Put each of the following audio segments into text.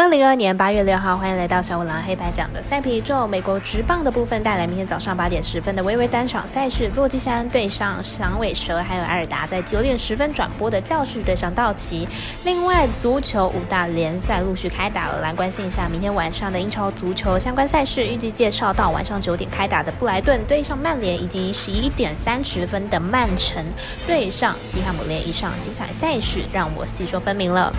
二零二二年八月六号，欢迎来到小五郎黑白讲的赛皮宇宙。美国直棒的部分带来明天早上八点十分的微微单场赛事，洛基山对上响尾蛇，还有埃尔达在九点十分转播的教士对上道奇。另外，足球五大联赛陆续开打了，来关心一下明天晚上的英超足球相关赛事，预计介绍到晚上九点开打的布莱顿对上曼联，以及十一点三十分的曼城对上西汉姆联以上精彩赛事，让我细说分明了。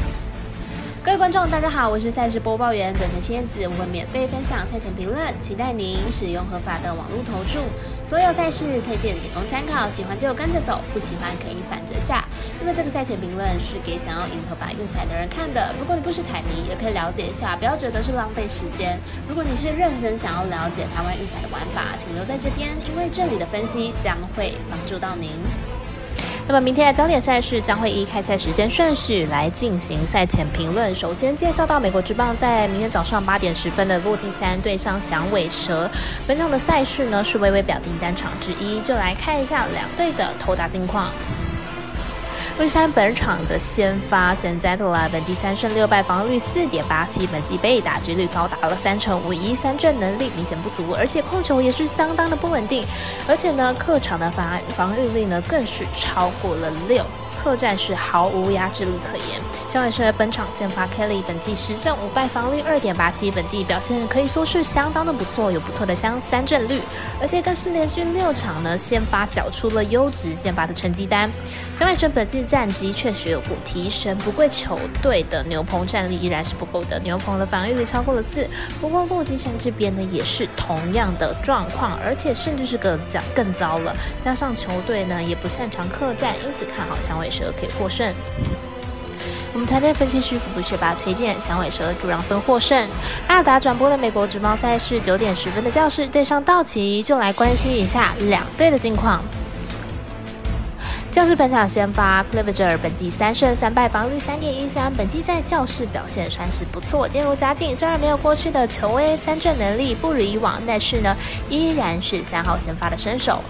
各位观众，大家好，我是赛事播报员转成仙子，我会免费分享赛前评论，期待您使用合法的网络投注。所有赛事推荐仅供参考，喜欢就跟着走，不喜欢可以反着下。那么这个赛前评论是给想要赢合法运彩的人看的，如果你不是彩迷，也可以了解一下，不要觉得是浪费时间。如果你是认真想要了解台湾运彩的玩法，请留在这边，因为这里的分析将会帮助到您。那么明天的焦点赛事将会依开赛时间顺序来进行赛前评论。首先介绍到美国之棒在明天早上八点十分的落基山对上响尾蛇，本场的赛事呢是微微表定单场之一，就来看一下两队的投打近况。龟山本场的先发 s a n z a t a 本季三胜六败，防率四点八七，本季被打击率高达了三成五一，三振能力明显不足，而且控球也是相当的不稳定，而且呢，客场的防防御力呢更是超过了六。客战是毫无压制力可言。小尾蛇本场先发 Kelly，本季十胜五败，防率二点八七，本季表现可以说是相当的不错，有不错的相三振率，而且更是连续六场呢先发缴出了优质先发的成绩单。小尾蛇本季战绩确实有提升，不过球队的牛棚战力依然是不够的，牛棚的防御率超过了四。不过洛基山这边呢也是同样的状况，而且甚至是个讲更糟了，加上球队呢也不擅长客战，因此看好响尾。蛇可以获胜。我们团队分析师福布学霸推荐响尾蛇主让分获胜。阿尔达转播的美国职棒赛事九点十分的教室对上道奇，就来关心一下两队的近况。教室本场先发 c l i v e r 本季三胜三败，防率三点一三，本季在教室表现算是不错，渐入佳境。虽然没有过去的球威三振能力不如以往，但是呢，依然是三号先发的身手。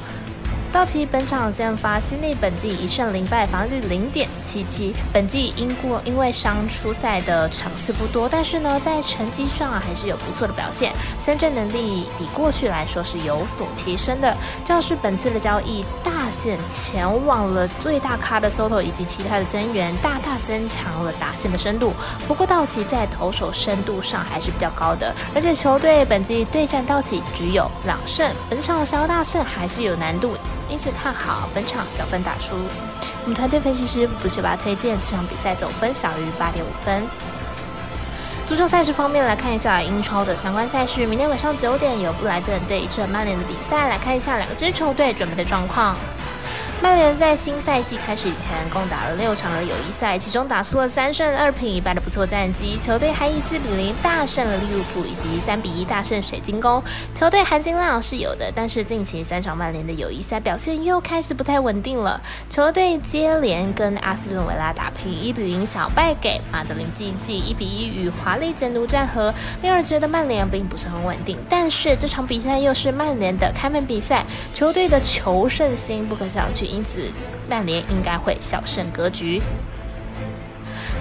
道奇本场先发，新内本季一胜零败，防御率零点七七。本季因过因为伤出赛的场次不多，但是呢，在成绩上还是有不错的表现，三振能力比过去来说是有所提升的。教士本次的交易大线前往了最大咖的 Soto 以及其他的增援，大大增强了打线的深度。不过道奇在投手深度上还是比较高的，而且球队本季对战道奇只有两胜，本场想要大胜还是有难度。因此看好本场小分打出。我们团队分析师不是把推荐这场比赛总分小于八点五分。足球赛事方面来看一下英超的相关赛事，明天晚上九点有布莱顿对阵曼联的比赛，来看一下两支球队准备的状况。曼联在新赛季开始前，共打了六场的友谊赛，其中打出了三胜二平一败的不错战绩。球队还以四比零大胜了利物浦，以及三比一大胜水晶宫。球队含金量是有的，但是近期三场曼联的友谊赛表现又开始不太稳定了。球队接连跟阿斯顿维拉打平，一比零小败给马德林竞技，一比一与华丽简奴战和，令人觉得曼联并不是很稳定。但是这场比赛又是曼联的开门比赛，球队的求胜心不可小觑。因此，曼联应该会小胜格局。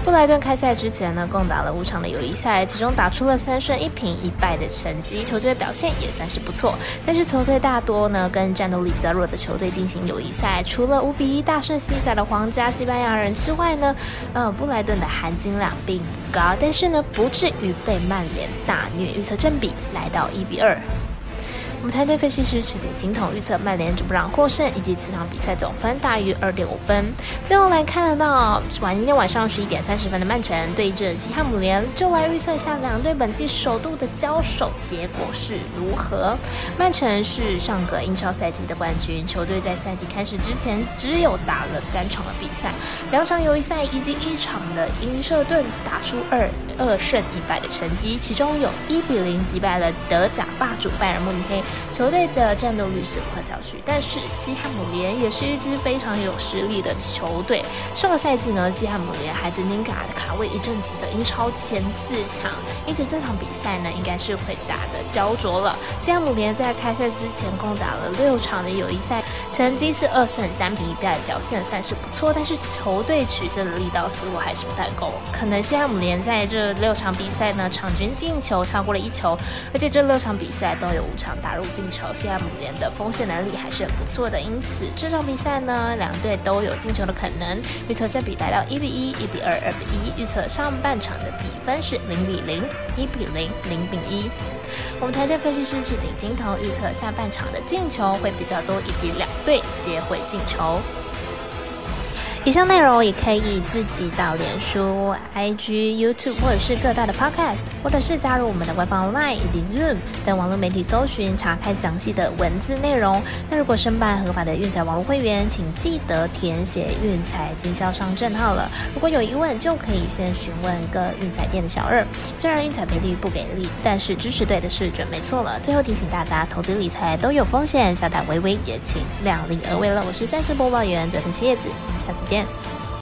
布莱顿开赛之前呢，共打了五场的友谊赛，其中打出了三胜一平一败的成绩，球队表现也算是不错。但是球队大多呢跟战斗力较弱的球队进行友谊赛，除了五比一大胜西甲的皇家西班牙人之外呢，呃，布莱顿的含金量并不高，但是呢不至于被曼联大虐。预测正比来到一比二。我们团队分析师持点金筒预测曼联主不让获胜，以及此场比赛总分大于二点五分。最后来看得到晚今天晚上十一点三十分的曼城对阵西汉姆联，就来预测下两队本季首度的交手结果是如何。曼城是上个英超赛季的冠军，球队在赛季开始之前只有打了三场的比赛，两场友谊赛以及一场的英舍顿打出二二胜一败的成绩，其中有一比零击败了德甲霸主拜仁慕尼黑。球队的战斗力是不可小觑，但是西汉姆联也是一支非常有实力的球队。上个赛季呢，西汉姆联还曾经卡卡位一阵子的英超前四强，因此这场比赛呢，应该是会打的焦灼了。西汉姆联在开赛之前共打了六场的友谊赛，成绩是二胜三平一败，表现算是不错，但是球队取胜的力道似乎还是不太够。可能西汉姆联在这六场比赛呢，场均进球超过了一球，而且这六场比赛都有五场打入进球，西汉姆联的锋线能力还是很不错的。因此这场比赛呢，两队都有进球的可能。预测这比来到一比一、一比二、二比一。预测上半场的比分是零比零、一比零、零比一。我们台前分析师赤井金藤，预测下半场的进球会比较多，以及两队皆会进球。以上内容也可以自己到脸书、IG、YouTube 或者是各大的 Podcast，或者是加入我们的官方 Line 以及 Zoom 等网络媒体搜寻查看详细的文字内容。那如果申办合法的运彩网络会员，请记得填写运彩经销商证号了。如果有疑问，就可以先询问各运彩店的小二。虽然运彩赔率不给力，但是支持对的是准没错了。最后提醒大家，投资理财都有风险，小胆微微也请量力而为了。我是三十播报员泽藤叶子，我们下次。见。